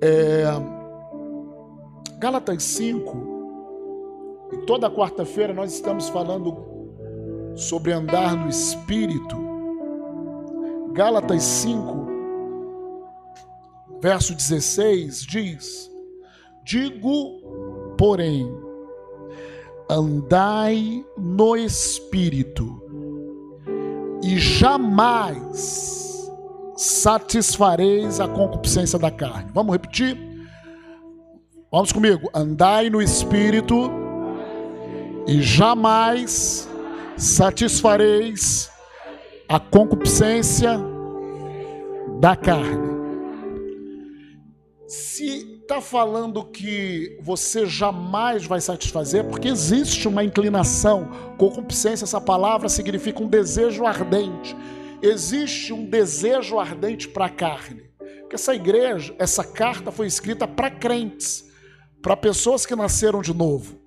É, Gálatas 5, e toda quarta-feira nós estamos falando sobre andar no Espírito. Gálatas 5, verso 16 diz: Digo, porém, andai no Espírito, e jamais satisfareis a concupiscência da carne. Vamos repetir? Vamos comigo. Andai no Espírito e jamais satisfareis a concupiscência da carne. Se está falando que você jamais vai satisfazer, porque existe uma inclinação. Concupiscência, essa palavra significa um desejo ardente. Existe um desejo ardente para a carne. Porque essa igreja, essa carta foi escrita para crentes, para pessoas que nasceram de novo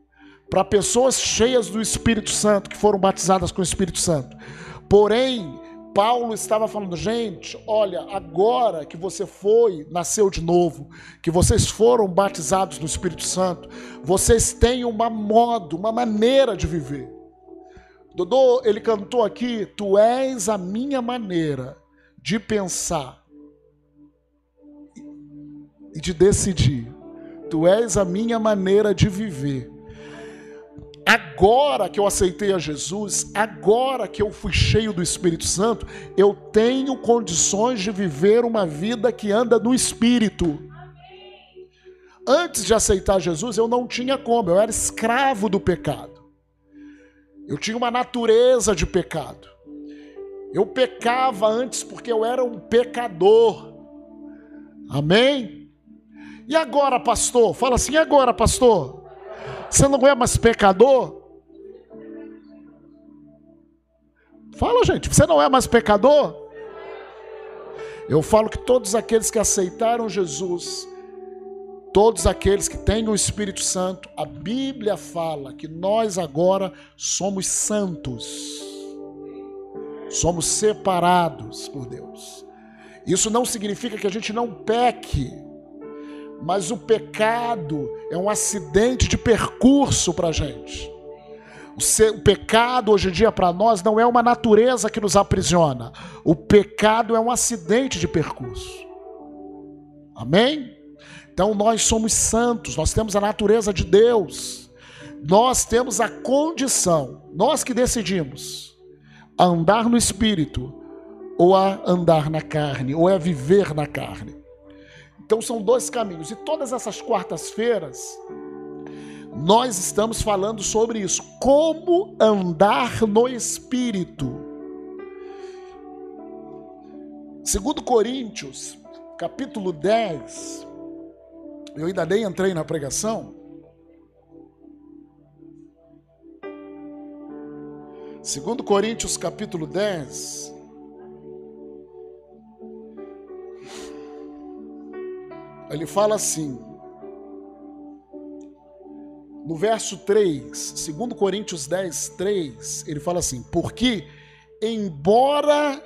para pessoas cheias do Espírito Santo, que foram batizadas com o Espírito Santo. Porém, Paulo estava falando, gente, olha, agora que você foi, nasceu de novo, que vocês foram batizados no Espírito Santo, vocês têm uma modo, uma maneira de viver. Dodô, ele cantou aqui, tu és a minha maneira de pensar e de decidir. Tu és a minha maneira de viver. Agora que eu aceitei a Jesus, agora que eu fui cheio do Espírito Santo, eu tenho condições de viver uma vida que anda no Espírito. Antes de aceitar Jesus, eu não tinha como, eu era escravo do pecado. Eu tinha uma natureza de pecado. Eu pecava antes porque eu era um pecador. Amém? E agora, pastor? Fala assim, e agora, pastor? Você não é mais pecador? Fala, gente, você não é mais pecador? Eu falo que todos aqueles que aceitaram Jesus, todos aqueles que têm o Espírito Santo, a Bíblia fala que nós agora somos santos, somos separados por Deus. Isso não significa que a gente não peque, mas o pecado é um acidente de percurso para a gente. O, pecado hoje em dia para nós não é uma natureza que nos aprisiona. O pecado é um acidente de percurso. Amém? Então nós somos santos, nós temos a natureza de Deus. Nós temos a condição, nós que decidimos andar no espírito ou a andar na carne, ou a viver na carne. Então são dois caminhos. E todas essas quartas-feiras nós estamos falando sobre isso, como andar no espírito. Segundo Coríntios, capítulo 10, eu ainda nem entrei na pregação. Segundo Coríntios capítulo 10, ele fala assim, no verso 3, 2 Coríntios 10, 3, ele fala assim: Porque, embora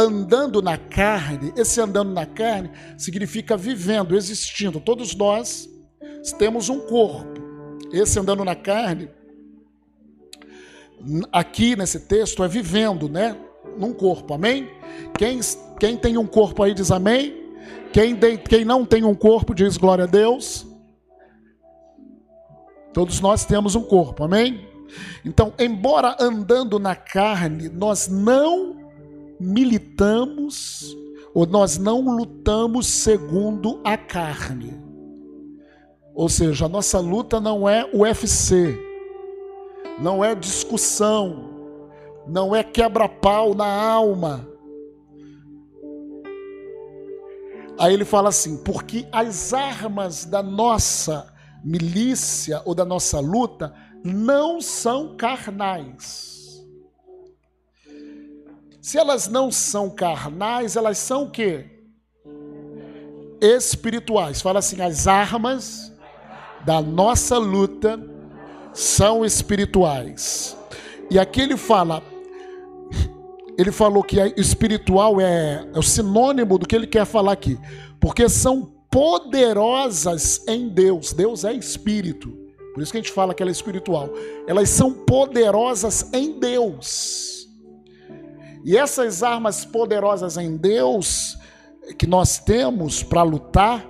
andando na carne, esse andando na carne significa vivendo, existindo. Todos nós temos um corpo. Esse andando na carne, aqui nesse texto, é vivendo, né? Num corpo, amém? Quem, quem tem um corpo aí diz amém? Quem, de, quem não tem um corpo diz glória a Deus. Todos nós temos um corpo, amém? Então, embora andando na carne, nós não militamos ou nós não lutamos segundo a carne. Ou seja, a nossa luta não é UFC, não é discussão, não é quebra-pau na alma, Aí ele fala assim: porque as armas da nossa milícia ou da nossa luta não são carnais. Se elas não são carnais, elas são o quê? Espirituais. Fala assim: as armas da nossa luta são espirituais. E aqui ele fala: ele falou que espiritual é, é o sinônimo do que ele quer falar aqui, porque são poderosas em Deus. Deus é espírito. Por isso que a gente fala que ela é espiritual. Elas são poderosas em Deus. E essas armas poderosas em Deus que nós temos para lutar,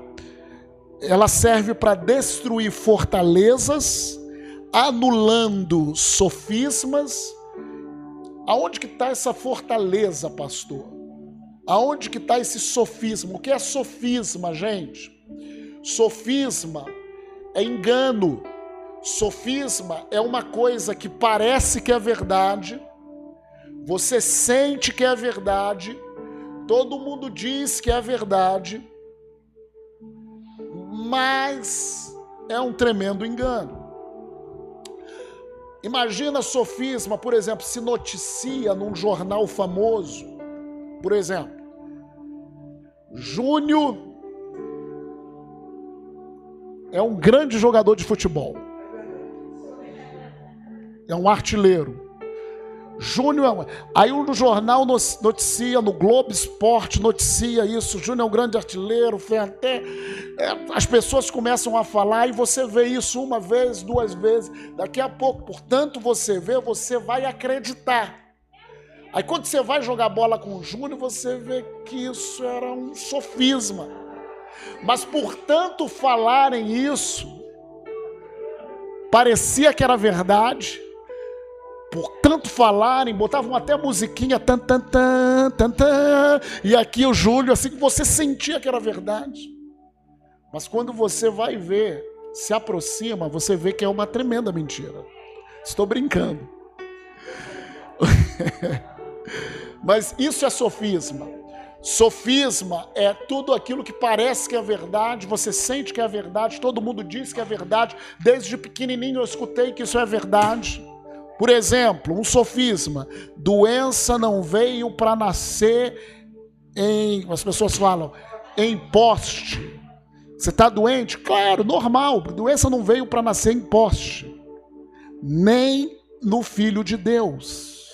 ela serve para destruir fortalezas, anulando sofismas. Aonde que está essa fortaleza, pastor? Aonde que está esse sofisma? O que é sofisma, gente? Sofisma é engano. Sofisma é uma coisa que parece que é verdade, você sente que é verdade, todo mundo diz que é verdade, mas é um tremendo engano. Imagina sofisma, por exemplo, se noticia num jornal famoso, por exemplo, Júnior é um grande jogador de futebol é um artilheiro. Júnior, é aí no jornal noticia, no Globo Esporte noticia isso, Júnior é um grande artilheiro, foi até. É, as pessoas começam a falar e você vê isso uma vez, duas vezes, daqui a pouco, portanto, você vê, você vai acreditar. Aí quando você vai jogar bola com o Júnior, você vê que isso era um sofisma. Mas por tanto falarem isso, parecia que era verdade por tanto falarem, botavam até musiquinha, tan, tan, tan, tan, tan, e aqui o Júlio, assim que você sentia que era verdade. Mas quando você vai ver, se aproxima, você vê que é uma tremenda mentira. Estou brincando. Mas isso é sofisma. Sofisma é tudo aquilo que parece que é verdade, você sente que é verdade, todo mundo diz que é verdade. Desde pequenininho eu escutei que isso é verdade. Por exemplo, um sofisma: doença não veio para nascer em. As pessoas falam, em poste. Você está doente? Claro, normal. Doença não veio para nascer em poste, nem no Filho de Deus.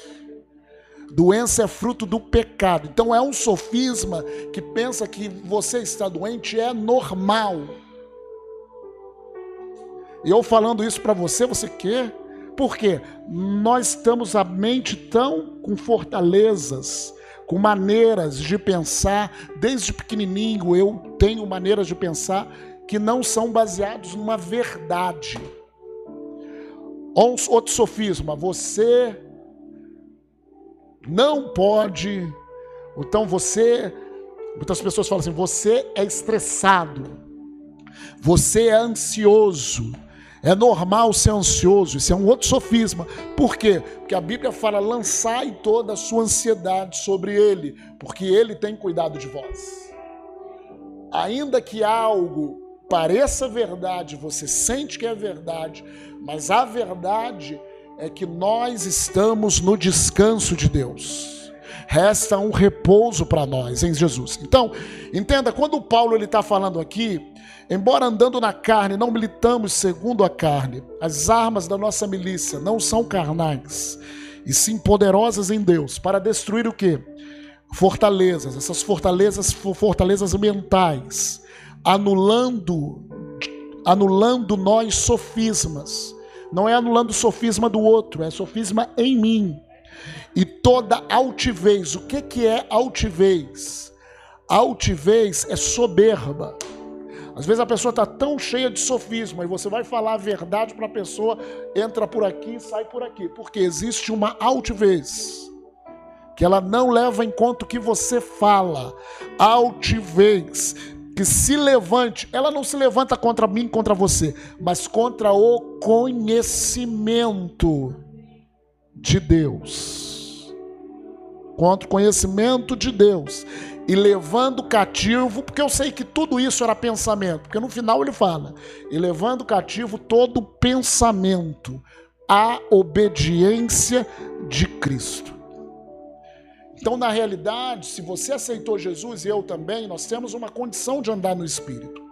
Doença é fruto do pecado. Então é um sofisma que pensa que você está doente é normal. E eu falando isso para você, você quer? Porque nós estamos a mente tão com fortalezas, com maneiras de pensar, desde pequenininho eu tenho maneiras de pensar que não são baseados numa verdade. Outro sofisma, você não pode. Então você, muitas pessoas falam assim: você é estressado, você é ansioso, é normal ser ansioso, isso é um outro sofisma. Por quê? Porque a Bíblia fala: lançai toda a sua ansiedade sobre Ele, porque Ele tem cuidado de vós. Ainda que algo pareça verdade, você sente que é verdade, mas a verdade é que nós estamos no descanso de Deus. Resta um repouso para nós em Jesus. Então, entenda, quando Paulo ele está falando aqui, Embora andando na carne, não militamos segundo a carne. As armas da nossa milícia não são carnais, e sim poderosas em Deus, para destruir o que? Fortalezas, essas fortalezas, fortalezas mentais, anulando, anulando nós sofismas. Não é anulando o sofisma do outro, é sofisma em mim. E toda altivez, o que, que é altivez? Altivez é soberba. Às vezes a pessoa está tão cheia de sofisma e você vai falar a verdade para a pessoa, entra por aqui e sai por aqui, porque existe uma altivez que ela não leva em conta o que você fala. Altivez que se levante, ela não se levanta contra mim, contra você, mas contra o conhecimento de Deus. Contra o conhecimento de Deus e levando cativo, porque eu sei que tudo isso era pensamento, porque no final ele fala, e levando cativo todo pensamento à obediência de Cristo. Então, na realidade, se você aceitou Jesus e eu também, nós temos uma condição de andar no Espírito.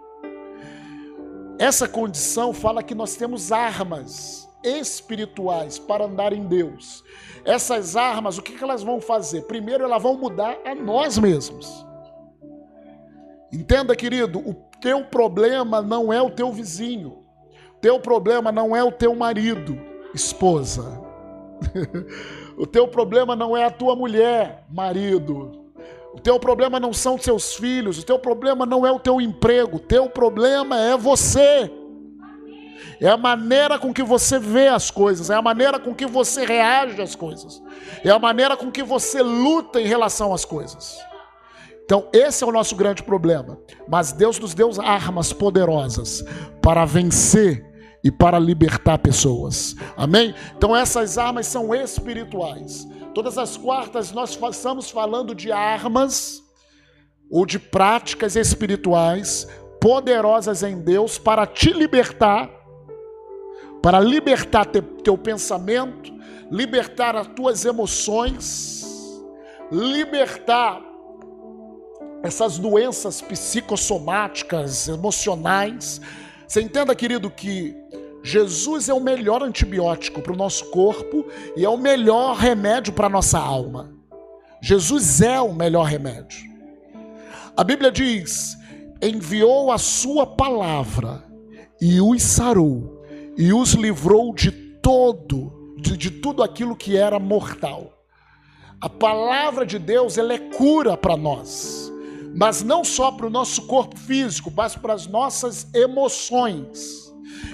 Essa condição fala que nós temos armas espirituais para andar em Deus. Essas armas, o que elas vão fazer? Primeiro, elas vão mudar a nós mesmos. Entenda, querido, o teu problema não é o teu vizinho. O teu problema não é o teu marido, esposa. o teu problema não é a tua mulher, marido. O teu problema não são seus filhos, o teu problema não é o teu emprego, o teu problema é você. É a maneira com que você vê as coisas, é a maneira com que você reage às coisas, é a maneira com que você luta em relação às coisas. Então, esse é o nosso grande problema. Mas Deus nos deu armas poderosas para vencer e para libertar pessoas. Amém? Então, essas armas são espirituais. Todas as quartas nós estamos falando de armas ou de práticas espirituais poderosas em Deus para te libertar, para libertar te, teu pensamento, libertar as tuas emoções, libertar essas doenças psicossomáticas, emocionais. Você entenda, querido, que Jesus é o melhor antibiótico para o nosso corpo e é o melhor remédio para a nossa alma. Jesus é o melhor remédio. A Bíblia diz: enviou a sua palavra e os sarou e os livrou de todo, de, de tudo aquilo que era mortal. A palavra de Deus ela é cura para nós, mas não só para o nosso corpo físico, mas para as nossas emoções.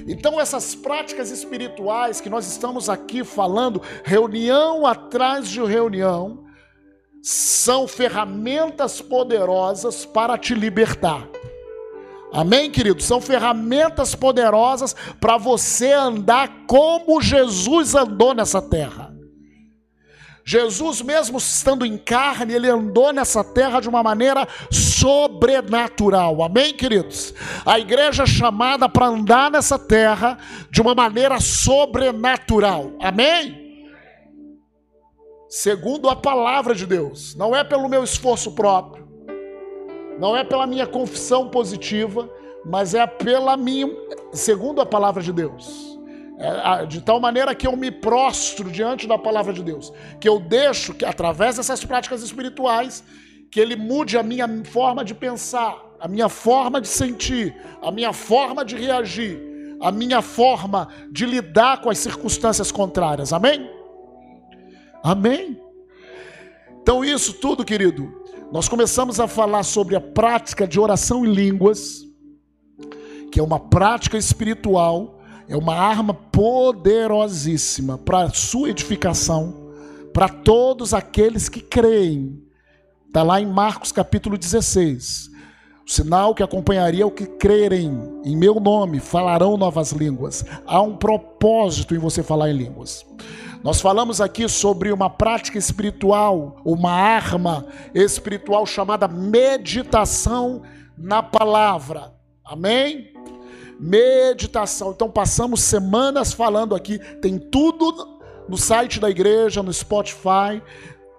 Então, essas práticas espirituais que nós estamos aqui falando, reunião atrás de reunião, são ferramentas poderosas para te libertar. Amém, querido? São ferramentas poderosas para você andar como Jesus andou nessa terra. Jesus, mesmo estando em carne, ele andou nessa terra de uma maneira sobrenatural. Amém, queridos? A igreja é chamada para andar nessa terra de uma maneira sobrenatural. Amém? Segundo a palavra de Deus, não é pelo meu esforço próprio, não é pela minha confissão positiva, mas é pela minha, segundo a palavra de Deus. É, de tal maneira que eu me prostro diante da palavra de Deus, que eu deixo que através dessas práticas espirituais que ele mude a minha forma de pensar, a minha forma de sentir, a minha forma de reagir, a minha forma de lidar com as circunstâncias contrárias. Amém? Amém. Então isso tudo, querido, nós começamos a falar sobre a prática de oração em línguas, que é uma prática espiritual é uma arma poderosíssima para a sua edificação, para todos aqueles que creem. Está lá em Marcos capítulo 16. O sinal que acompanharia o que crerem em meu nome falarão novas línguas. Há um propósito em você falar em línguas. Nós falamos aqui sobre uma prática espiritual, uma arma espiritual chamada meditação na palavra. Amém? meditação. Então passamos semanas falando aqui, tem tudo no site da igreja, no Spotify,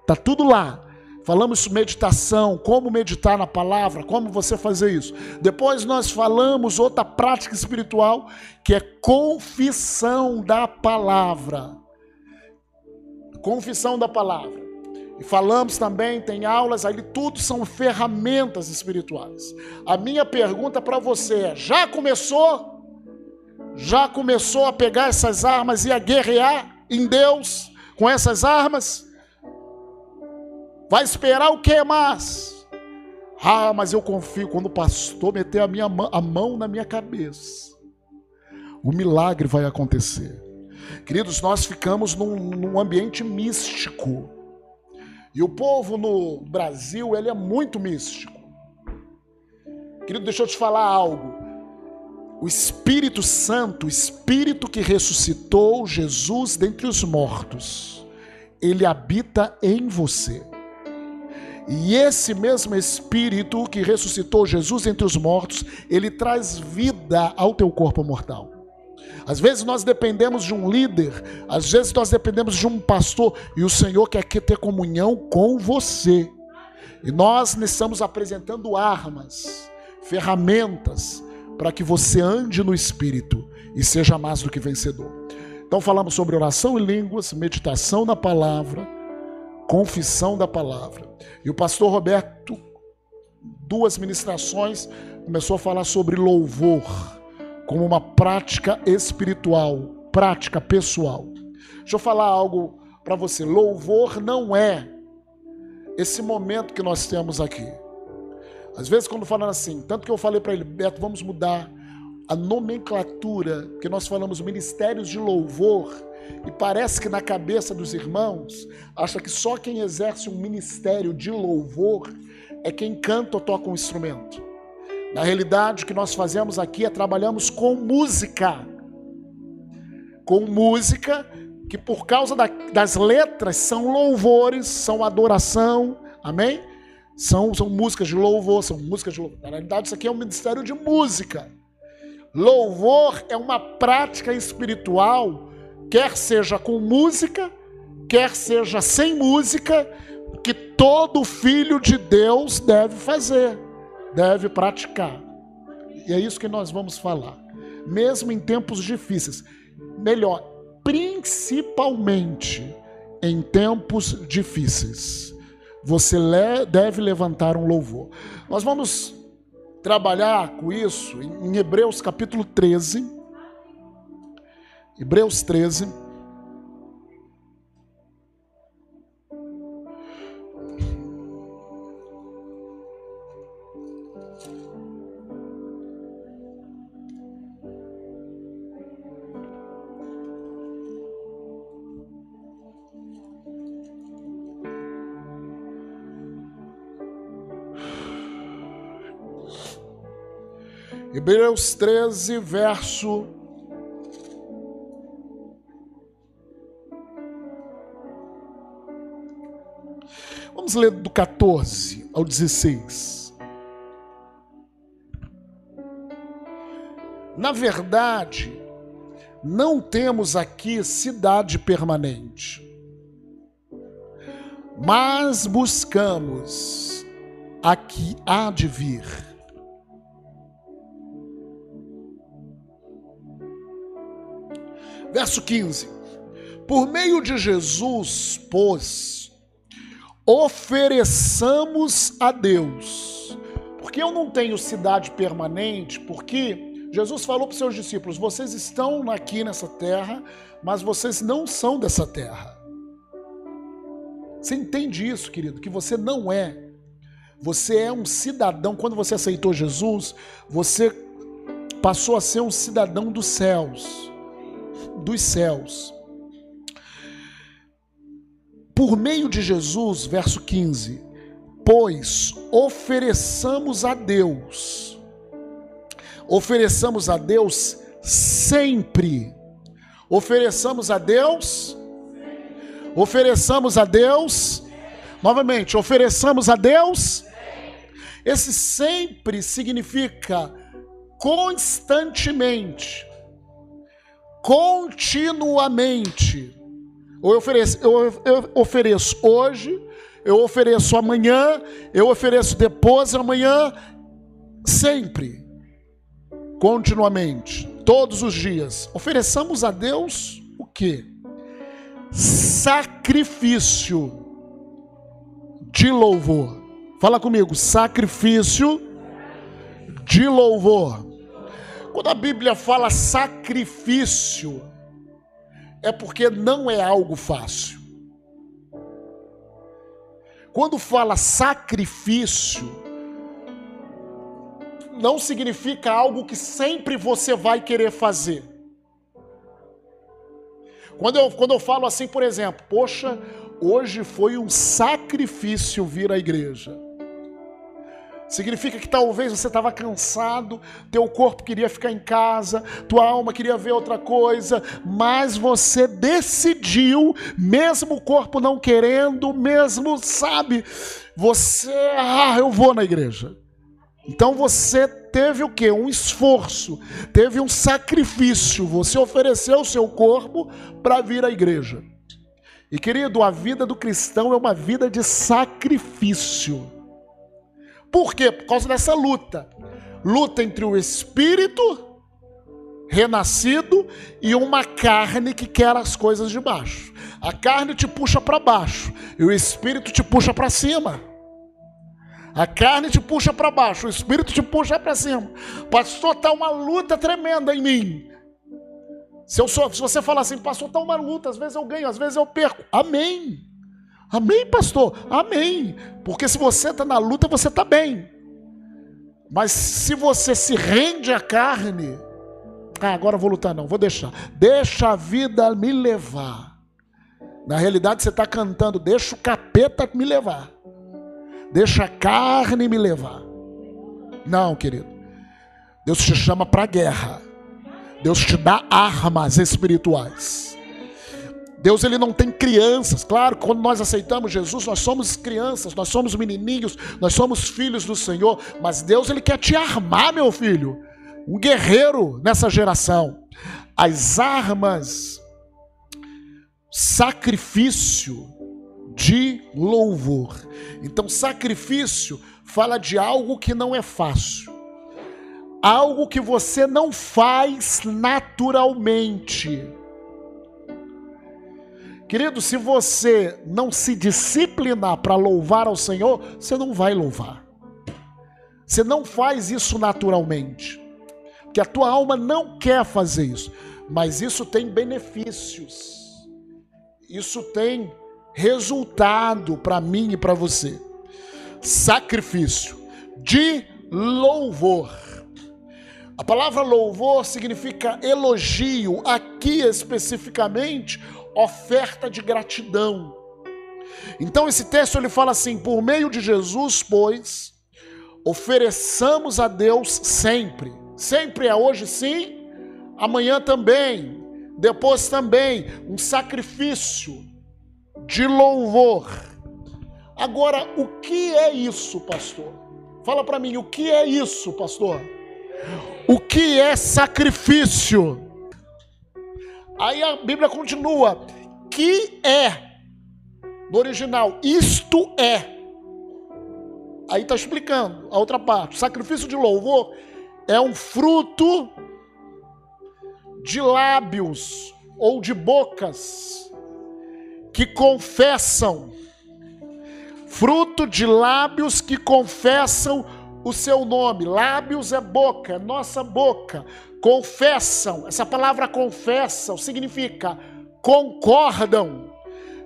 tá tudo lá. Falamos meditação, como meditar na palavra, como você fazer isso. Depois nós falamos outra prática espiritual, que é confissão da palavra. Confissão da palavra. E falamos também, tem aulas ali, tudo são ferramentas espirituais. A minha pergunta para você é: já começou? Já começou a pegar essas armas e a guerrear em Deus com essas armas? Vai esperar o que mais? Ah, mas eu confio quando o pastor meter a, minha, a mão na minha cabeça. O milagre vai acontecer. Queridos, nós ficamos num, num ambiente místico e o povo no Brasil, ele é muito místico. Querido, deixa eu te falar algo. O Espírito Santo, o Espírito que ressuscitou Jesus dentre os mortos, ele habita em você. E esse mesmo Espírito que ressuscitou Jesus entre os mortos, ele traz vida ao teu corpo mortal. Às vezes nós dependemos de um líder, às vezes nós dependemos de um pastor, e o Senhor quer ter comunhão com você. E nós estamos apresentando armas, ferramentas, para que você ande no Espírito e seja mais do que vencedor. Então falamos sobre oração em línguas, meditação na palavra, confissão da palavra. E o pastor Roberto, duas ministrações, começou a falar sobre louvor como uma prática espiritual, prática pessoal. Deixa eu falar algo para você. Louvor não é esse momento que nós temos aqui. Às vezes, quando falando assim, tanto que eu falei para ele, Beto, vamos mudar a nomenclatura, que nós falamos ministérios de louvor, e parece que na cabeça dos irmãos, acha que só quem exerce um ministério de louvor é quem canta ou toca um instrumento. Na realidade, o que nós fazemos aqui é trabalhamos com música. Com música que por causa da, das letras são louvores, são adoração, amém? São, são músicas de louvor, são músicas de louvor. Na realidade, isso aqui é um ministério de música. Louvor é uma prática espiritual, quer seja com música, quer seja sem música, que todo filho de Deus deve fazer, deve praticar. E é isso que nós vamos falar. Mesmo em tempos difíceis. Melhor, principalmente em tempos difíceis. Você deve levantar um louvor. Nós vamos trabalhar com isso em Hebreus capítulo 13. Hebreus 13. Hebreus 13, verso. Vamos ler do 14 ao 16. Na verdade, não temos aqui cidade permanente, mas buscamos a que há de vir Verso 15: Por meio de Jesus, pois, ofereçamos a Deus. Porque eu não tenho cidade permanente, porque Jesus falou para os seus discípulos: vocês estão aqui nessa terra, mas vocês não são dessa terra. Você entende isso, querido? Que você não é. Você é um cidadão. Quando você aceitou Jesus, você passou a ser um cidadão dos céus dos céus. Por meio de Jesus, verso 15, pois ofereçamos a Deus, ofereçamos a Deus sempre, ofereçamos a Deus, ofereçamos a Deus, novamente, ofereçamos a Deus. Esse sempre significa constantemente continuamente. Eu ofereço, eu, eu ofereço hoje, eu ofereço amanhã, eu ofereço depois amanhã, sempre, continuamente, todos os dias. Ofereçamos a Deus o que? Sacrifício de louvor. Fala comigo, sacrifício de louvor. Quando a Bíblia fala sacrifício, é porque não é algo fácil. Quando fala sacrifício, não significa algo que sempre você vai querer fazer. Quando eu, quando eu falo assim, por exemplo, poxa, hoje foi um sacrifício vir à igreja. Significa que talvez você estava cansado, teu corpo queria ficar em casa, tua alma queria ver outra coisa, mas você decidiu, mesmo o corpo não querendo, mesmo, sabe, você, ah, eu vou na igreja. Então você teve o que? Um esforço, teve um sacrifício, você ofereceu o seu corpo para vir à igreja. E querido, a vida do cristão é uma vida de sacrifício. Por quê? Por causa dessa luta. Luta entre o espírito renascido e uma carne que quer as coisas de baixo. A carne te puxa para baixo e o espírito te puxa para cima. A carne te puxa para baixo, o espírito te puxa para cima. Pastor, está uma luta tremenda em mim. Se, eu sou, se você falar assim, pastor, está uma luta, às vezes eu ganho, às vezes eu perco. Amém. Amém, pastor? Amém. Porque se você está na luta, você está bem. Mas se você se rende à carne, ah, agora vou lutar, não, vou deixar. Deixa a vida me levar. Na realidade, você está cantando, deixa o capeta me levar. Deixa a carne me levar. Não, querido. Deus te chama para a guerra. Deus te dá armas espirituais. Deus ele não tem crianças. Claro, quando nós aceitamos Jesus, nós somos crianças, nós somos menininhos, nós somos filhos do Senhor, mas Deus ele quer te armar, meu filho um guerreiro nessa geração. As armas, sacrifício de louvor. Então, sacrifício fala de algo que não é fácil, algo que você não faz naturalmente. Querido, se você não se disciplinar para louvar ao Senhor, você não vai louvar. Você não faz isso naturalmente que a tua alma não quer fazer isso, mas isso tem benefícios, isso tem resultado para mim e para você. Sacrifício de louvor. A palavra louvor significa elogio, aqui especificamente, oferta de gratidão. Então esse texto ele fala assim: por meio de Jesus, pois, ofereçamos a Deus sempre Sempre é hoje sim, amanhã também, depois também, um sacrifício de louvor. Agora, o que é isso, pastor? Fala para mim, o que é isso, pastor? O que é sacrifício? Aí a Bíblia continua: que é, no original, isto é. Aí está explicando a outra parte. Sacrifício de louvor é um fruto de lábios ou de bocas que confessam, fruto de lábios que confessam o seu nome. Lábios é boca, é nossa boca. Confessam, essa palavra confessam significa concordam,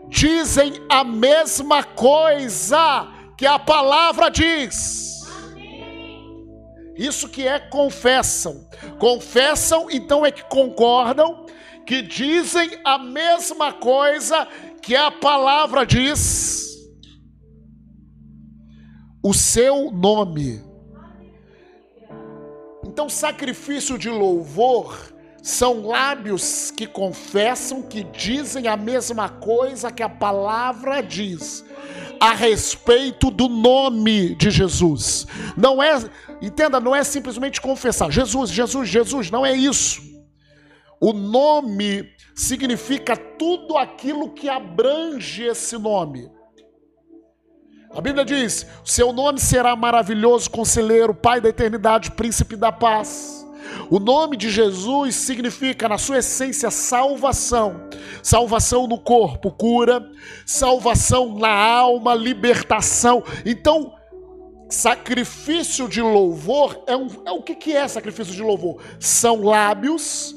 dizem a mesma coisa que a palavra diz. Isso que é confessam. Confessam, então é que concordam, que dizem a mesma coisa que a palavra diz. O seu nome. Então, sacrifício de louvor são lábios que confessam, que dizem a mesma coisa que a palavra diz a respeito do nome de Jesus. Não é, entenda, não é simplesmente confessar Jesus, Jesus, Jesus, não é isso. O nome significa tudo aquilo que abrange esse nome. A Bíblia diz: seu nome será maravilhoso, conselheiro, Pai da eternidade, príncipe da paz. O nome de Jesus significa, na sua essência, salvação. Salvação no corpo, cura. Salvação na alma, libertação. Então, sacrifício de louvor é, um, é o que, que é sacrifício de louvor? São lábios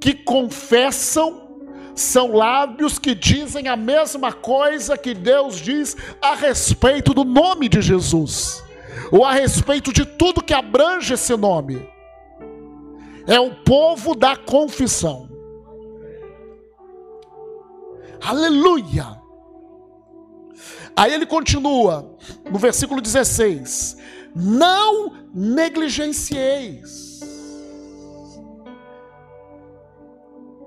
que confessam são lábios que dizem a mesma coisa que Deus diz a respeito do nome de Jesus, ou a respeito de tudo que abrange esse nome é o povo da confissão. Aleluia! Aí ele continua no versículo 16: Não negligencieis.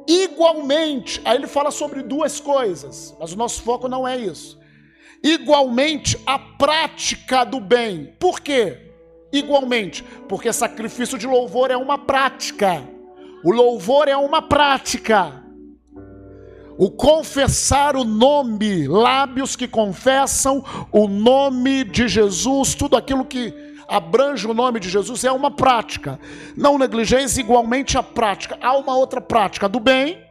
Igualmente, aí ele fala sobre duas coisas, mas o nosso foco não é isso. Igualmente, a prática do bem. Por quê? igualmente, porque sacrifício de louvor é uma prática. O louvor é uma prática. O confessar o nome, lábios que confessam o nome de Jesus, tudo aquilo que abrange o nome de Jesus, é uma prática. Não negligeis igualmente a prática. Há uma outra prática do bem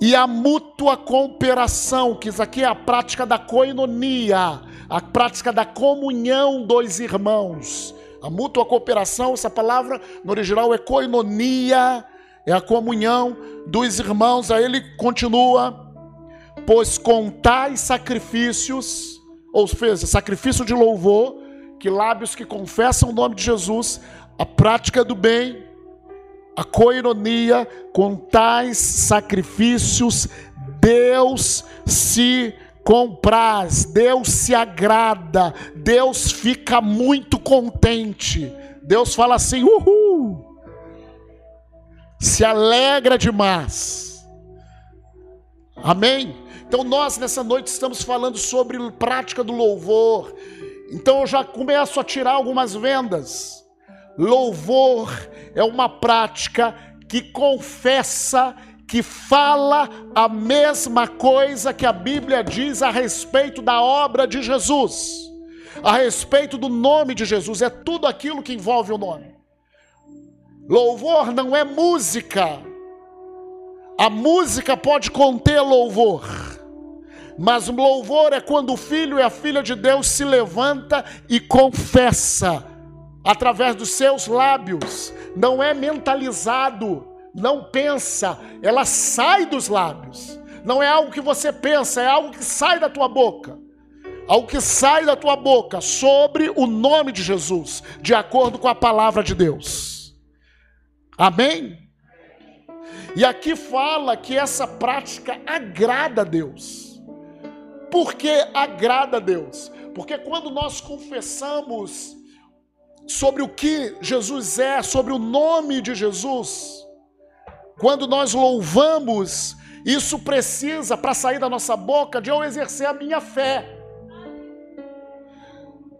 e a mútua cooperação, que isso aqui é a prática da coinonia, a prática da comunhão dos irmãos. A mútua cooperação, essa palavra no original é koinonia, é a comunhão dos irmãos. Aí ele continua, pois com tais sacrifícios, ou seja, sacrifício de louvor, que lábios que confessam o nome de Jesus, a prática do bem, a coinonia, com tais sacrifícios, Deus se compraz, Deus se agrada, Deus fica muito contente. Deus fala assim: uhul, se alegra demais. Amém? Então, nós nessa noite estamos falando sobre prática do louvor. Então, eu já começo a tirar algumas vendas. Louvor é uma prática que confessa, que fala a mesma coisa que a Bíblia diz a respeito da obra de Jesus, a respeito do nome de Jesus, é tudo aquilo que envolve o nome. Louvor não é música. A música pode conter louvor. Mas louvor é quando o filho e a filha de Deus se levanta e confessa através dos seus lábios, não é mentalizado, não pensa, ela sai dos lábios. Não é algo que você pensa, é algo que sai da tua boca. Algo que sai da tua boca sobre o nome de Jesus, de acordo com a palavra de Deus. Amém? E aqui fala que essa prática agrada a Deus. Por que agrada a Deus? Porque quando nós confessamos sobre o que Jesus é, sobre o nome de Jesus. Quando nós louvamos, isso precisa, para sair da nossa boca, de eu exercer a minha fé.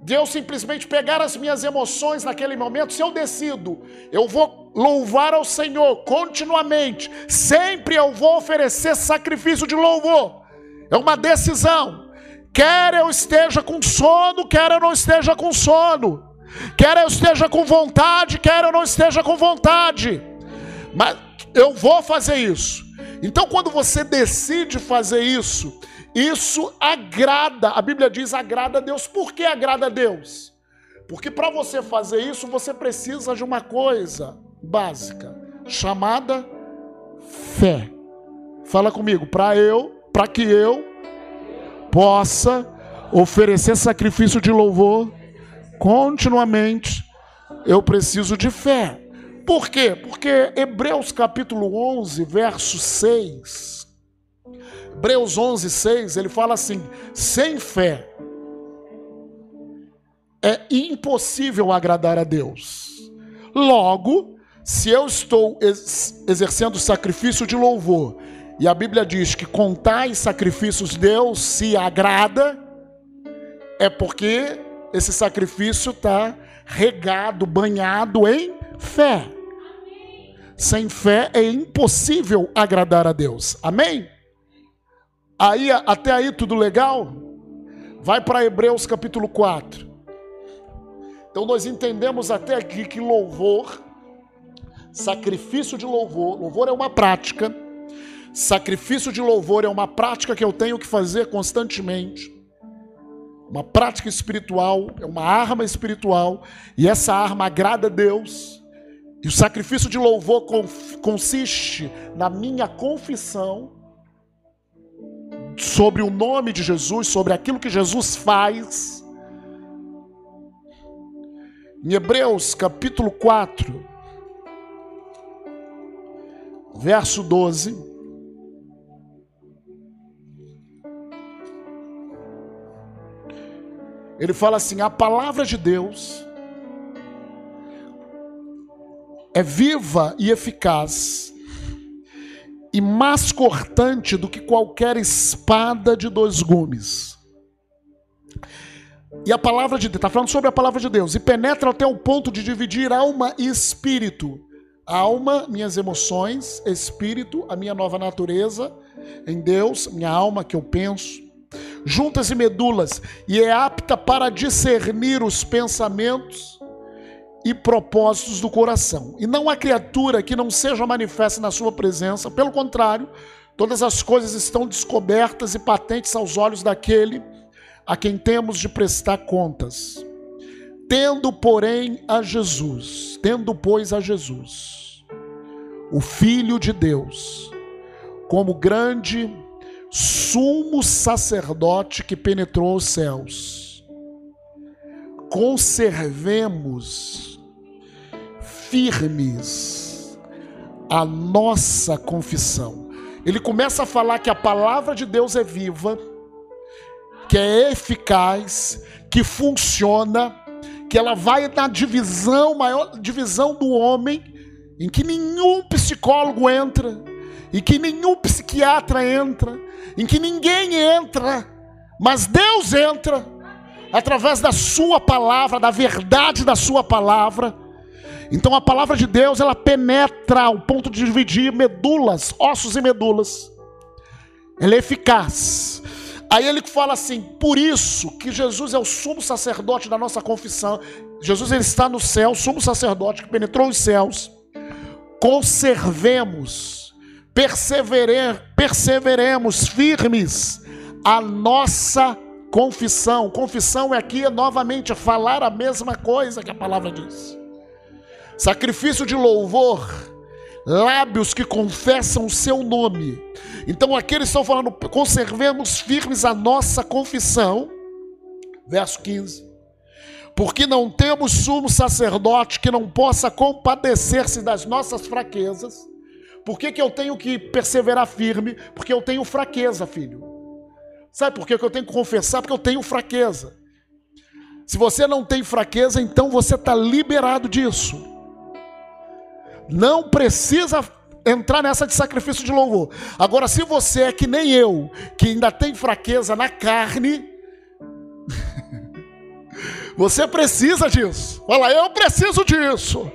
De eu simplesmente pegar as minhas emoções naquele momento, se eu decido, eu vou louvar ao Senhor continuamente, sempre eu vou oferecer sacrifício de louvor. É uma decisão. Quer eu esteja com sono, quer eu não esteja com sono. Quer eu esteja com vontade, quer eu não esteja com vontade. Mas eu vou fazer isso. Então, quando você decide fazer isso, isso agrada. A Bíblia diz agrada a Deus. Por que agrada a Deus? Porque para você fazer isso, você precisa de uma coisa básica, chamada fé. Fala comigo, para eu, para que eu possa oferecer sacrifício de louvor continuamente eu preciso de fé. Por quê? Porque Hebreus capítulo 11, verso 6. Hebreus 11, 6, ele fala assim: sem fé é impossível agradar a Deus. Logo, se eu estou exercendo sacrifício de louvor, e a Bíblia diz que com tais sacrifícios Deus se agrada, é porque esse sacrifício está regado, banhado em fé. Sem fé é impossível agradar a Deus. Amém? Aí até aí tudo legal? Vai para Hebreus capítulo 4. Então nós entendemos até aqui que louvor, sacrifício de louvor, louvor é uma prática. Sacrifício de louvor é uma prática que eu tenho que fazer constantemente uma prática espiritual, é uma arma espiritual, e essa arma agrada a Deus. E o sacrifício de louvor consiste na minha confissão sobre o nome de Jesus, sobre aquilo que Jesus faz. Em Hebreus capítulo 4, verso 12. Ele fala assim: a palavra de Deus é viva e eficaz, e mais cortante do que qualquer espada de dois gumes. E a palavra de Deus, está falando sobre a palavra de Deus, e penetra até o ponto de dividir alma e espírito. Alma, minhas emoções, espírito, a minha nova natureza em Deus, minha alma que eu penso, juntas e medulas, e é apta para discernir os pensamentos e propósitos do coração. E não há criatura que não seja manifesta na sua presença, pelo contrário, todas as coisas estão descobertas e patentes aos olhos daquele a quem temos de prestar contas. Tendo, porém, a Jesus, tendo, pois, a Jesus, o Filho de Deus, como grande sumo sacerdote que penetrou os céus, conservemos firmes a nossa confissão. Ele começa a falar que a palavra de Deus é viva, que é eficaz, que funciona, que ela vai na divisão, maior divisão do homem, em que nenhum psicólogo entra, em que nenhum psiquiatra entra, em que ninguém entra, mas Deus entra através da sua palavra, da verdade da sua palavra. Então a palavra de Deus, ela penetra ao ponto de dividir medulas, ossos e medulas. Ela é eficaz. Aí ele fala assim: por isso que Jesus é o sumo sacerdote da nossa confissão. Jesus ele está no céu, sumo sacerdote que penetrou os céus. Conservemos, persevere, perseveremos firmes a nossa confissão. Confissão é aqui novamente falar a mesma coisa que a palavra diz. Sacrifício de louvor, lábios que confessam o seu nome. Então aqui eles estão falando, conservemos firmes a nossa confissão. Verso 15. Porque não temos sumo sacerdote que não possa compadecer-se das nossas fraquezas. Por que, que eu tenho que perseverar firme? Porque eu tenho fraqueza, filho. Sabe por que eu tenho que confessar? Porque eu tenho fraqueza. Se você não tem fraqueza, então você está liberado disso não precisa entrar nessa de sacrifício de louvor. Agora, se você é que nem eu, que ainda tem fraqueza na carne, você precisa disso. Fala, eu preciso disso.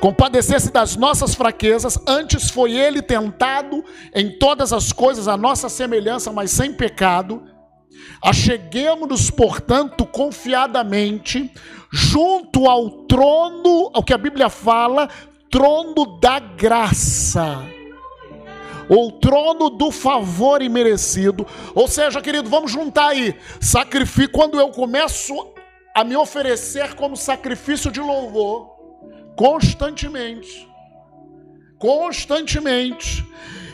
Compadecer-se das nossas fraquezas, antes foi ele tentado em todas as coisas, a nossa semelhança, mas sem pecado. Acheguemos-nos, portanto, confiadamente junto ao trono, ao que a Bíblia fala, trono da graça. Ou trono do favor imerecido. Ou seja, querido, vamos juntar aí. Sacrifício, quando eu começo a me oferecer como sacrifício de louvor, constantemente, constantemente,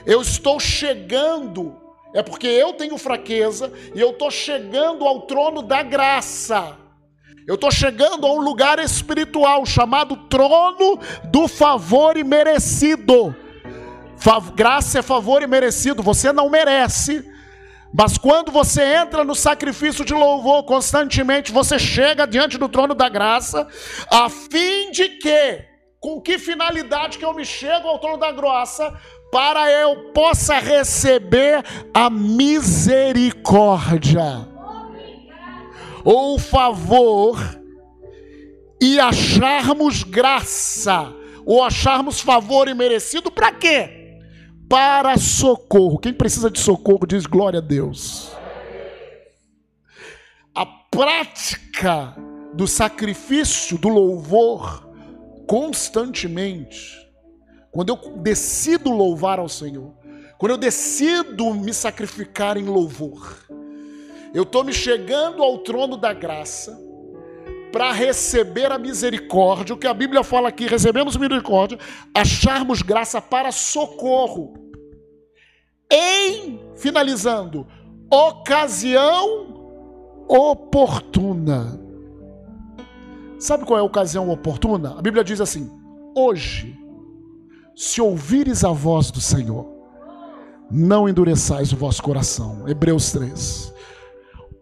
eu estou chegando, é porque eu tenho fraqueza, e eu estou chegando ao trono da graça eu estou chegando a um lugar espiritual chamado trono do favor imerecido. Graça é favor imerecido, você não merece. Mas quando você entra no sacrifício de louvor constantemente, você chega diante do trono da graça, a fim de que, com que finalidade que eu me chego ao trono da graça, para eu possa receber a misericórdia ou favor e acharmos graça, ou acharmos favor imerecido, para quê? Para socorro. Quem precisa de socorro diz glória a Deus. A prática do sacrifício, do louvor, constantemente, quando eu decido louvar ao Senhor, quando eu decido me sacrificar em louvor, eu estou me chegando ao trono da graça para receber a misericórdia. O que a Bíblia fala aqui, recebemos misericórdia, acharmos graça para socorro. Em, finalizando, ocasião oportuna. Sabe qual é a ocasião oportuna? A Bíblia diz assim: hoje, se ouvires a voz do Senhor, não endureçais o vosso coração. Hebreus 3.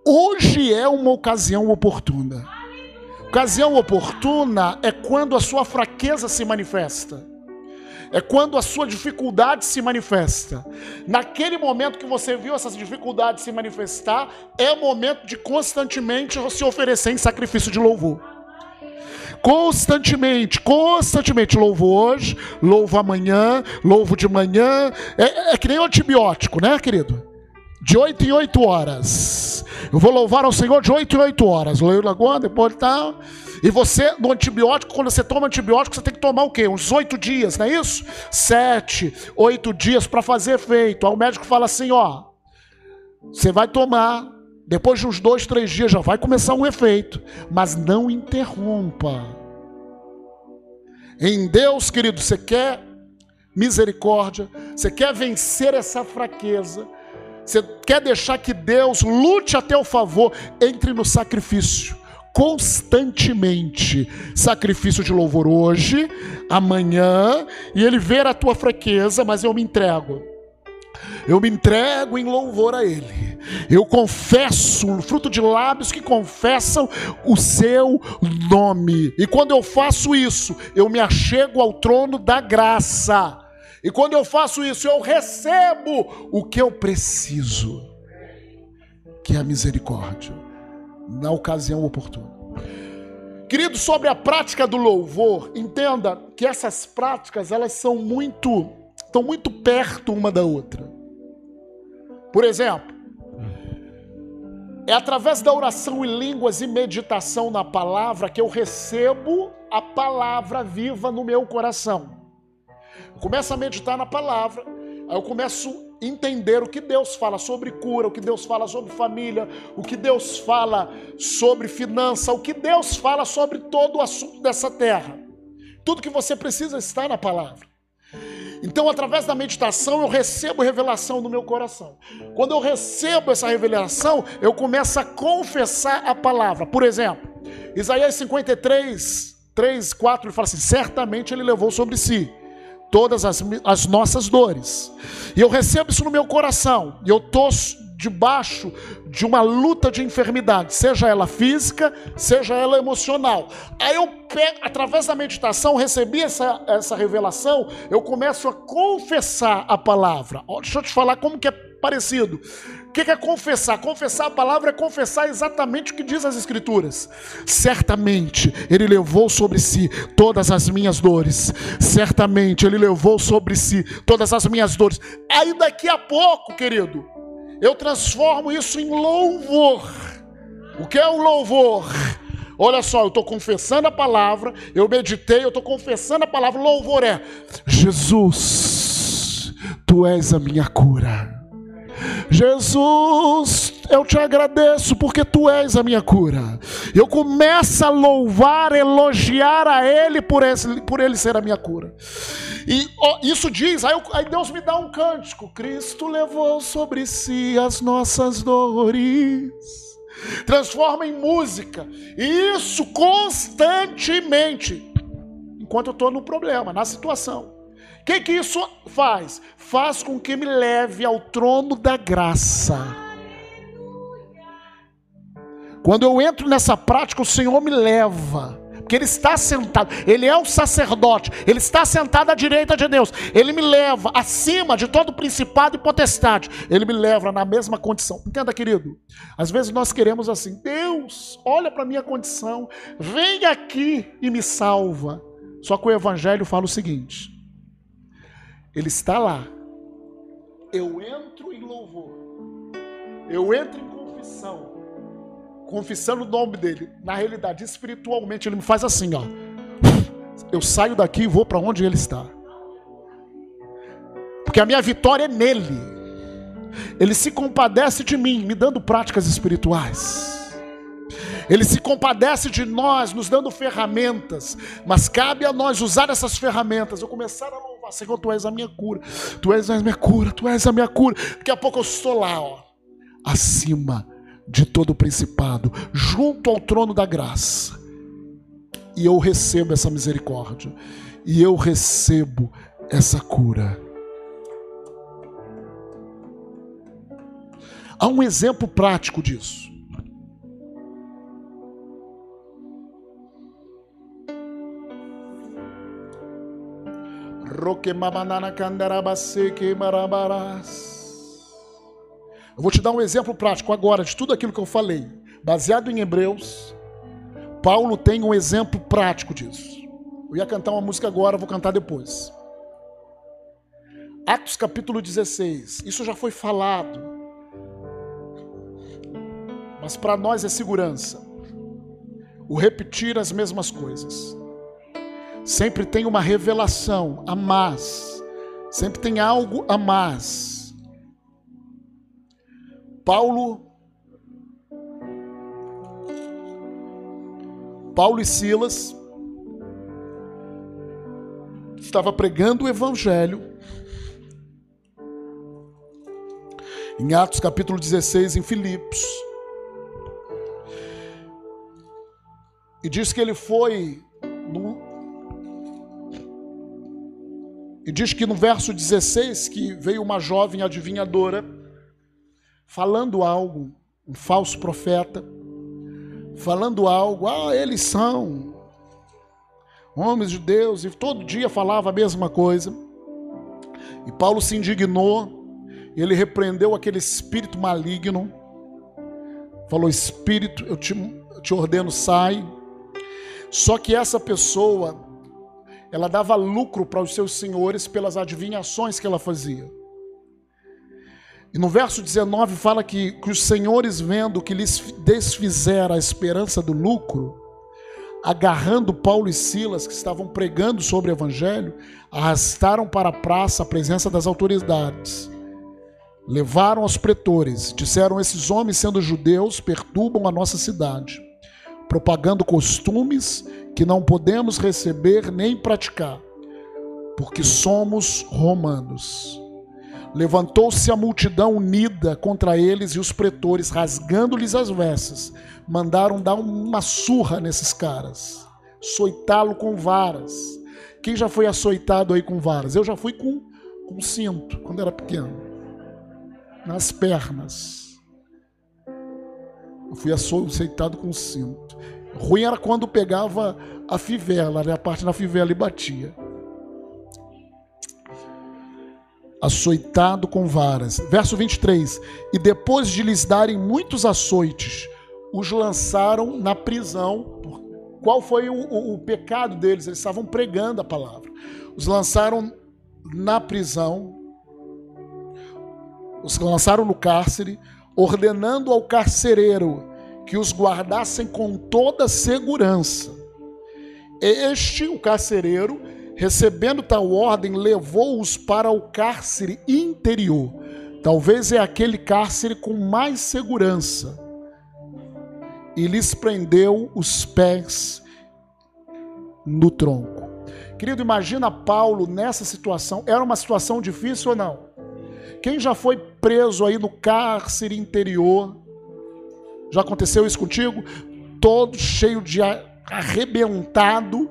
Hoje é uma ocasião oportuna. Ocasião oportuna é quando a sua fraqueza se manifesta. É quando a sua dificuldade se manifesta. Naquele momento que você viu essas dificuldades se manifestar, é o momento de constantemente se oferecer em sacrifício de louvor. Constantemente, constantemente louvo hoje, louvo amanhã, louvo de manhã. É, é que nem antibiótico, né, querido? de 8 em 8 horas. Eu vou louvar ao Senhor de 8 em 8 horas. Leio Lagoa, depois tá. E você, no antibiótico, quando você toma antibiótico, você tem que tomar o quê? Uns 8 dias, não é isso? 7, 8 dias para fazer efeito. Aí o médico fala assim: ó, você vai tomar, depois de uns dois, três dias já vai começar um efeito, mas não interrompa. Em Deus, querido, você quer misericórdia, você quer vencer essa fraqueza, você quer deixar que Deus lute a teu favor, entre no sacrifício. Constantemente, sacrifício de louvor hoje, amanhã, e Ele ver a tua fraqueza, mas eu me entrego. Eu me entrego em louvor a Ele. Eu confesso, fruto de lábios que confessam o seu nome. E quando eu faço isso, eu me achego ao trono da graça e quando eu faço isso, eu recebo o que eu preciso, que é a misericórdia, na ocasião oportuna. Querido, sobre a prática do louvor, entenda que essas práticas, elas são muito, estão muito perto uma da outra. Por exemplo, é através da oração em línguas e meditação na palavra que eu recebo a palavra viva no meu coração. Eu começo a meditar na palavra, aí eu começo a entender o que Deus fala sobre cura, o que Deus fala sobre família, o que Deus fala sobre finança, o que Deus fala sobre todo o assunto dessa terra. Tudo que você precisa está na palavra. Então, através da meditação, eu recebo revelação no meu coração. Quando eu recebo essa revelação, eu começo a confessar a palavra. Por exemplo, Isaías 53, 3, 4, ele fala assim: certamente ele levou sobre si todas as, as nossas dores. E eu recebo isso no meu coração. E eu estou debaixo de uma luta de enfermidade, seja ela física, seja ela emocional. Aí eu pego, através da meditação, recebi essa, essa revelação, eu começo a confessar a palavra. Deixa eu te falar como que é parecido. O que é confessar? Confessar a palavra é confessar exatamente o que diz as Escrituras. Certamente Ele levou sobre si todas as minhas dores. Certamente Ele levou sobre si todas as minhas dores. Aí daqui a pouco, querido, eu transformo isso em louvor. O que é o louvor? Olha só, eu estou confessando a palavra, eu meditei, eu estou confessando a palavra. Louvor é: Jesus, tu és a minha cura. Jesus, eu te agradeço porque tu és a minha cura. Eu começo a louvar, elogiar a Ele por, esse, por Ele ser a minha cura. E ó, isso diz, aí, eu, aí Deus me dá um cântico: Cristo levou sobre si as nossas dores transforma em música. Isso constantemente. Enquanto eu estou no problema, na situação. O que, que isso faz? Faz com que me leve ao trono da graça. Quando eu entro nessa prática, o Senhor me leva. Porque Ele está sentado, Ele é o sacerdote, Ele está sentado à direita de Deus. Ele me leva acima de todo principado e potestade. Ele me leva na mesma condição. Entenda, querido? Às vezes nós queremos assim: Deus, olha para a minha condição, vem aqui e me salva. Só que o Evangelho fala o seguinte: ele está lá. Eu entro em louvor. Eu entro em confissão. Confessando o nome dele. Na realidade, espiritualmente, ele me faz assim, ó. Eu saio daqui e vou para onde ele está. Porque a minha vitória é nele. Ele se compadece de mim, me dando práticas espirituais. Ele se compadece de nós, nos dando ferramentas, mas cabe a nós usar essas ferramentas. Eu começar a louvar, Senhor, tu és a minha cura, tu és a minha cura, tu és a minha cura. Daqui a pouco eu estou lá, ó, acima de todo o principado, junto ao trono da graça. E eu recebo essa misericórdia, e eu recebo essa cura. Há um exemplo prático disso. Eu vou te dar um exemplo prático agora de tudo aquilo que eu falei. Baseado em Hebreus, Paulo tem um exemplo prático disso. Eu ia cantar uma música agora, vou cantar depois. Atos capítulo 16. Isso já foi falado mas para nós é segurança. O repetir as mesmas coisas. Sempre tem uma revelação a mais. Sempre tem algo a mais. Paulo Paulo e Silas estava pregando o evangelho em Atos capítulo 16 em Filipos. E diz que ele foi e diz que no verso 16 que veio uma jovem adivinhadora falando algo, um falso profeta, falando algo, ah, eles são homens de Deus, e todo dia falava a mesma coisa. E Paulo se indignou, ele repreendeu aquele espírito maligno, falou: Espírito, eu te, eu te ordeno, sai. Só que essa pessoa, ela dava lucro para os seus senhores pelas adivinhações que ela fazia. E no verso 19 fala que, que os senhores, vendo que lhes desfizera a esperança do lucro, agarrando Paulo e Silas, que estavam pregando sobre o evangelho, arrastaram para a praça a presença das autoridades. Levaram aos pretores, disseram: Esses homens, sendo judeus, perturbam a nossa cidade, propagando costumes que não podemos receber nem praticar, porque somos romanos. Levantou-se a multidão unida contra eles e os pretores, rasgando-lhes as vestes, mandaram dar uma surra nesses caras, soitá-lo com varas. Quem já foi açoitado aí com varas? Eu já fui com, com cinto, quando era pequeno, nas pernas. Eu fui açoitado com cinto. Ruim era quando pegava a fivela, né? a parte da fivela e batia. açoitado com varas. Verso 23: E depois de lhes darem muitos açoites, os lançaram na prisão. Qual foi o, o, o pecado deles? Eles estavam pregando a palavra. Os lançaram na prisão, os lançaram no cárcere, ordenando ao carcereiro que os guardassem com toda segurança. Este, o carcereiro, recebendo tal ordem, levou-os para o cárcere interior. Talvez é aquele cárcere com mais segurança. E lhes prendeu os pés no tronco. Querido, imagina Paulo nessa situação. Era uma situação difícil ou não? Quem já foi preso aí no cárcere interior? Já aconteceu isso contigo? Todo cheio de arrebentado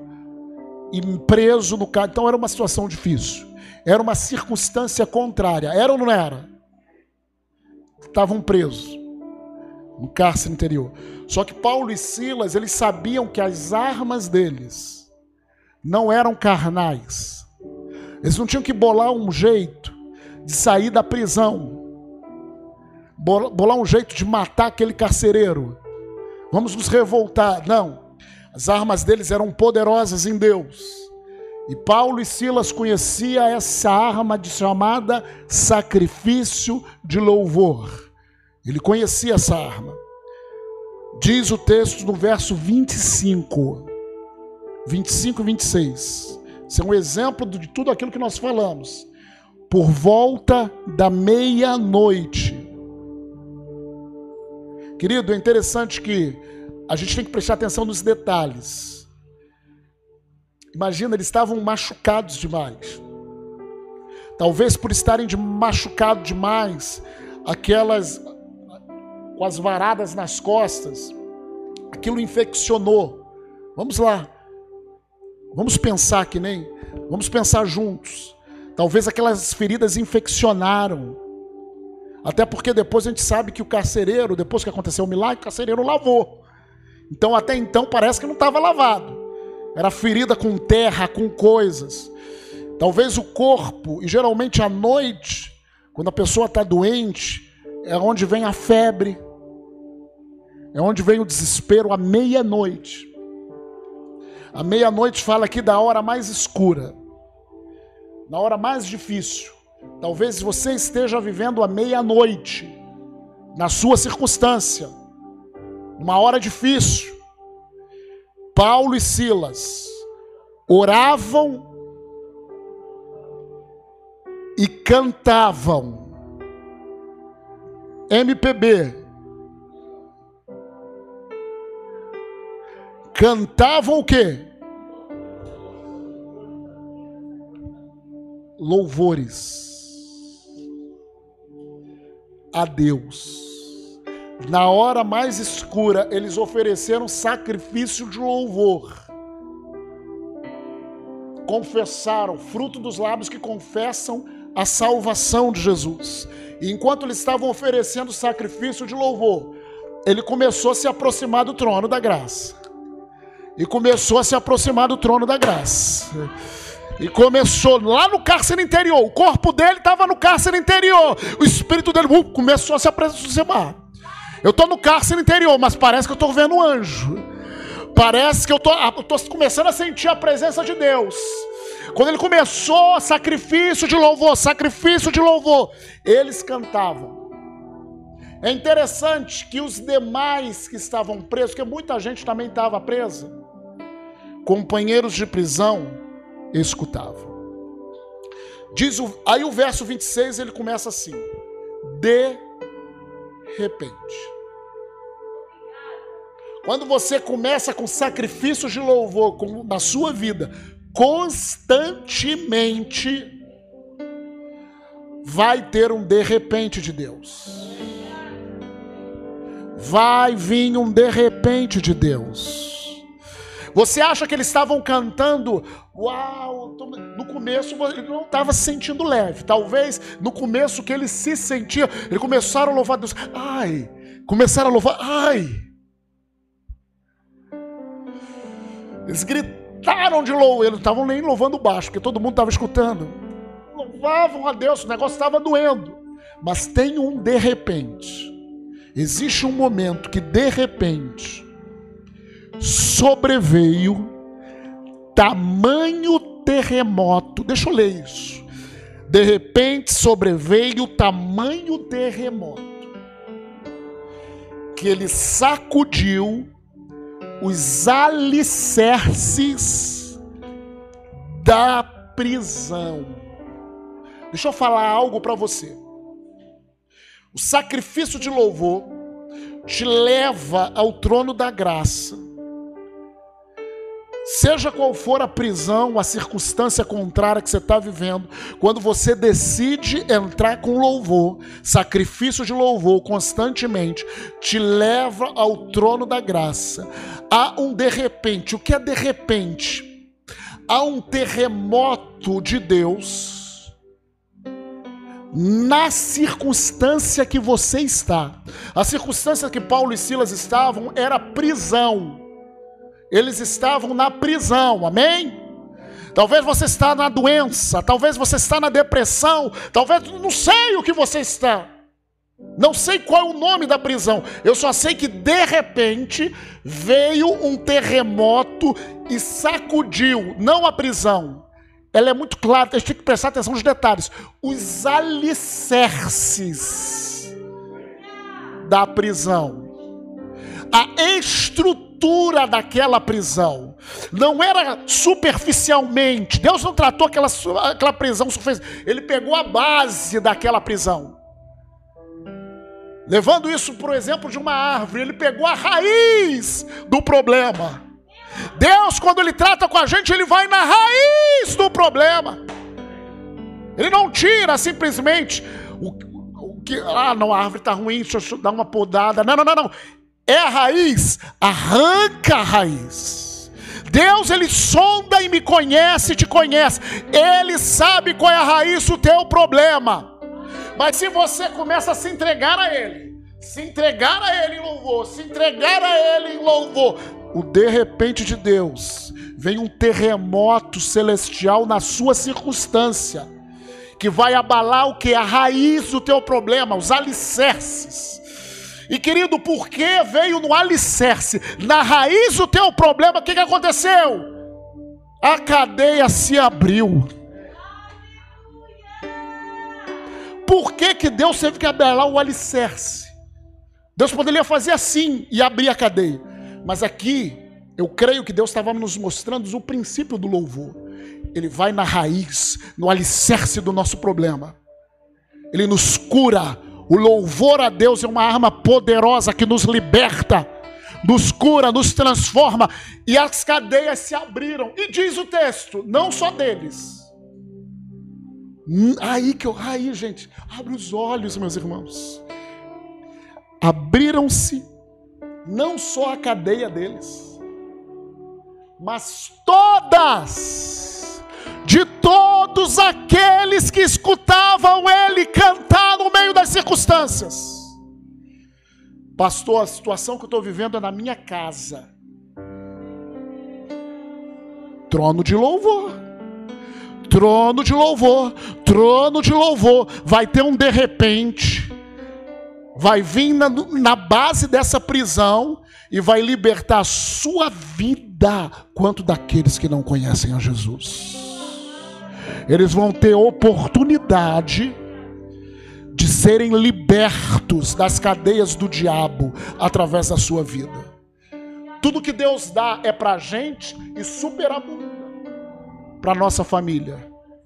e preso no carro. Então era uma situação difícil. Era uma circunstância contrária. Era ou não era? Estavam presos no cárcere interior. Só que Paulo e Silas, eles sabiam que as armas deles não eram carnais. Eles não tinham que bolar um jeito de sair da prisão. Bolar um jeito de matar aquele carcereiro. Vamos nos revoltar. Não. As armas deles eram poderosas em Deus. E Paulo e Silas conheciam essa arma de chamada sacrifício de louvor. Ele conhecia essa arma. Diz o texto no verso 25, 25 e 26. Isso é um exemplo de tudo aquilo que nós falamos. Por volta da meia-noite. Querido, é interessante que a gente tem que prestar atenção nos detalhes. Imagina, eles estavam machucados demais. Talvez por estarem de machucado demais, aquelas com as varadas nas costas, aquilo infeccionou. Vamos lá. Vamos pensar que nem, vamos pensar juntos. Talvez aquelas feridas infeccionaram. Até porque depois a gente sabe que o carcereiro, depois que aconteceu o milagre, o carcereiro lavou. Então até então parece que não estava lavado. Era ferida com terra, com coisas. Talvez o corpo, e geralmente à noite, quando a pessoa está doente, é onde vem a febre, é onde vem o desespero à meia-noite. A meia-noite fala aqui da hora mais escura, na hora mais difícil. Talvez você esteja vivendo a meia-noite, na sua circunstância uma hora difícil, Paulo e Silas oravam e cantavam. MPB. Cantavam o quê? Louvores a Deus. Na hora mais escura, eles ofereceram sacrifício de louvor. Confessaram, fruto dos lábios que confessam a salvação de Jesus. E enquanto eles estavam oferecendo sacrifício de louvor, ele começou a se aproximar do trono da graça. E começou a se aproximar do trono da graça. E começou lá no cárcere interior. O corpo dele estava no cárcere interior. O espírito dele uh, começou a se aproximar. Eu estou no cárcere interior, mas parece que eu estou vendo um anjo. Parece que eu estou começando a sentir a presença de Deus. Quando ele começou, sacrifício de louvor, sacrifício de louvor, eles cantavam. É interessante que os demais que estavam presos, porque muita gente também estava presa, companheiros de prisão, escutavam. Diz o, aí o verso 26 ele começa assim: de repente. Quando você começa com sacrifícios de louvor na sua vida, constantemente, vai ter um de repente de Deus. Vai vir um de repente de Deus. Você acha que eles estavam cantando, uau, no começo ele não estava se sentindo leve. Talvez no começo que ele se sentia, eles começaram a louvar Deus. Ai, começaram a louvar, ai. Eles gritaram de louvor, eles não estavam nem louvando baixo, porque todo mundo estava escutando. Louvavam a Deus, o negócio estava doendo. Mas tem um de repente. Existe um momento que de repente sobreveio tamanho terremoto. Deixa eu ler isso. De repente sobreveio tamanho terremoto que ele sacudiu os alicerces da prisão. Deixa eu falar algo para você. O sacrifício de louvor te leva ao trono da graça. Seja qual for a prisão, a circunstância contrária que você está vivendo, quando você decide entrar com louvor, sacrifício de louvor constantemente, te leva ao trono da graça. Há um de repente. O que é de repente? Há um terremoto de Deus na circunstância que você está. A circunstância que Paulo e Silas estavam era prisão. Eles estavam na prisão, amém? Talvez você está na doença, talvez você está na depressão, talvez não sei o que você está. Não sei qual é o nome da prisão. Eu só sei que de repente veio um terremoto e sacudiu, não a prisão. Ela é muito clara, a gente tem que prestar atenção nos detalhes. Os alicerces da prisão. A estrutura estrutura daquela prisão. Não era superficialmente. Deus não tratou aquela, aquela prisão superficial. Ele pegou a base daquela prisão. Levando isso para o exemplo de uma árvore, ele pegou a raiz do problema. Deus, quando ele trata com a gente, ele vai na raiz do problema. Ele não tira simplesmente o, o que, ah, não, a árvore está ruim, deixa eu dar uma podada. Não, não, não, não é a raiz, arranca a raiz. Deus, ele sonda e me conhece, te conhece. Ele sabe qual é a raiz do teu problema. Mas se você começa a se entregar a ele, se entregar a ele em louvor, se entregar a ele em louvor, o de repente de Deus vem um terremoto celestial na sua circunstância, que vai abalar o que? A raiz do teu problema, os alicerces. E querido, por que veio no alicerce, na raiz do teu problema, o que, que aconteceu? A cadeia se abriu. Por que, que Deus teve que abelar o alicerce? Deus poderia fazer assim e abrir a cadeia. Mas aqui, eu creio que Deus estava nos mostrando o princípio do louvor. Ele vai na raiz, no alicerce do nosso problema. Ele nos cura. O louvor a Deus é uma arma poderosa que nos liberta, nos cura, nos transforma. E as cadeias se abriram. E diz o texto, não só deles. Hum, aí que eu, aí, gente, abre os olhos, meus irmãos. Abriram-se não só a cadeia deles, mas todas, de todos aqueles que escutavam ele cantar no meio das circunstâncias. Pastor, a situação que eu estou vivendo é na minha casa. Trono de louvor. Trono de louvor. Trono de louvor. Vai ter um de repente vai vir na, na base dessa prisão e vai libertar a sua vida quanto daqueles que não conhecem a Jesus. Eles vão ter oportunidade de serem libertos das cadeias do diabo através da sua vida. Tudo que Deus dá é para a gente e superabunda para nossa família.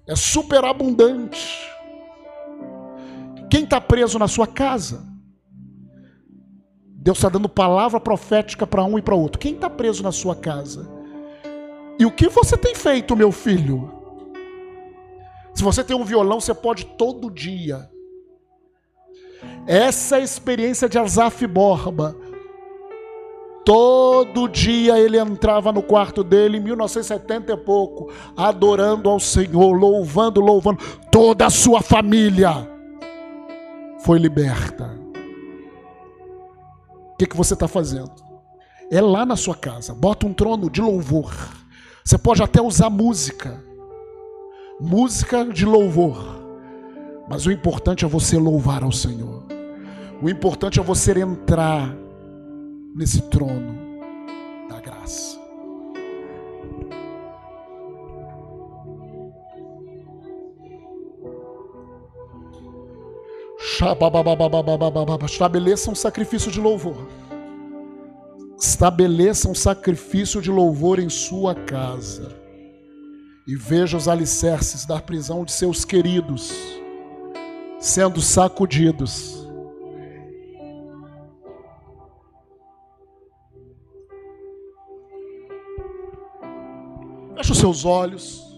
É superabundante. Quem está preso na sua casa? Deus está dando palavra profética para um e para outro. Quem está preso na sua casa? E o que você tem feito, meu filho? Se você tem um violão, você pode todo dia. Essa é experiência de Azaf Borba. Todo dia ele entrava no quarto dele, em 1970 e pouco, adorando ao Senhor, louvando, louvando. Toda a sua família foi liberta que, que você está fazendo? É lá na sua casa. Bota um trono de louvor. Você pode até usar música. Música de louvor. Mas o importante é você louvar ao Senhor. O importante é você entrar nesse trono da graça. Estabeleça um sacrifício de louvor. Estabeleça um sacrifício de louvor em sua casa. E veja os alicerces da prisão de seus queridos sendo sacudidos. Feche os seus olhos.